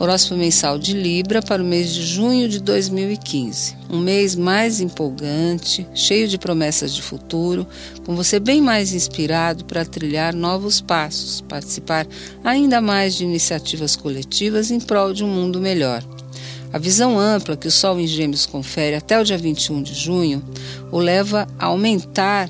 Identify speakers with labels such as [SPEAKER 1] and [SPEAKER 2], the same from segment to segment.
[SPEAKER 1] Horóscopo mensal de Libra para o mês de junho de 2015. Um mês mais empolgante, cheio de promessas de futuro, com você bem mais inspirado para trilhar novos passos, participar ainda mais de iniciativas coletivas em prol de um mundo melhor. A visão ampla que o Sol em Gêmeos confere até o dia 21 de junho o leva a aumentar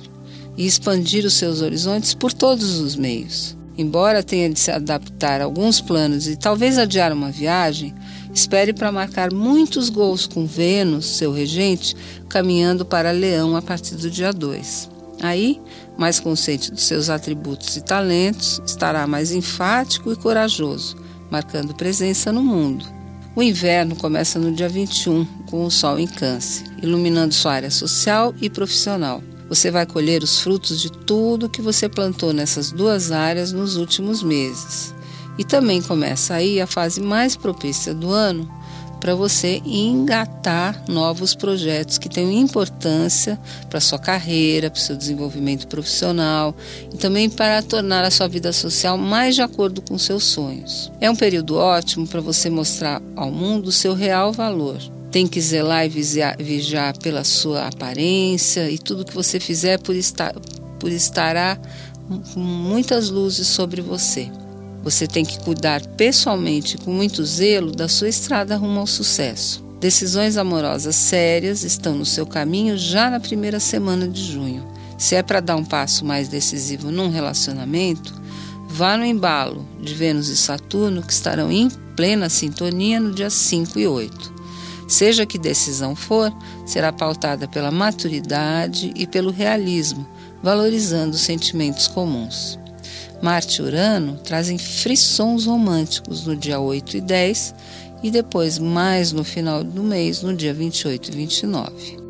[SPEAKER 1] e expandir os seus horizontes por todos os meios. Embora tenha de se adaptar a alguns planos e talvez adiar uma viagem, espere para marcar muitos gols com Vênus, seu regente, caminhando para Leão a partir do dia 2. Aí, mais consciente dos seus atributos e talentos, estará mais enfático e corajoso, marcando presença no mundo. O inverno começa no dia 21, com o Sol em Câncer, iluminando sua área social e profissional. Você vai colher os frutos de tudo que você plantou nessas duas áreas nos últimos meses. E também começa aí a fase mais propícia do ano para você engatar novos projetos que tenham importância para sua carreira, para o seu desenvolvimento profissional e também para tornar a sua vida social mais de acordo com seus sonhos. É um período ótimo para você mostrar ao mundo o seu real valor tem que zelar e vigiar, pela sua aparência e tudo que você fizer por estar por estará com muitas luzes sobre você. Você tem que cuidar pessoalmente com muito zelo da sua estrada rumo ao sucesso. Decisões amorosas sérias estão no seu caminho já na primeira semana de junho. Se é para dar um passo mais decisivo num relacionamento, vá no embalo de Vênus e Saturno, que estarão em plena sintonia no dia 5 e 8. Seja que decisão for, será pautada pela maturidade e pelo realismo, valorizando os sentimentos comuns. Marte e Urano trazem frissons românticos no dia 8 e 10 e depois mais no final do mês, no dia 28 e 29.